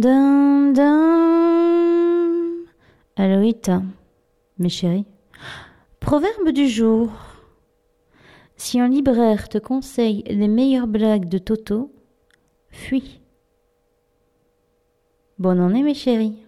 Dum, dum. Aloïta, mes chéris. Proverbe du jour. Si un libraire te conseille les meilleures blagues de Toto, fuis. Bonne année mes chéris.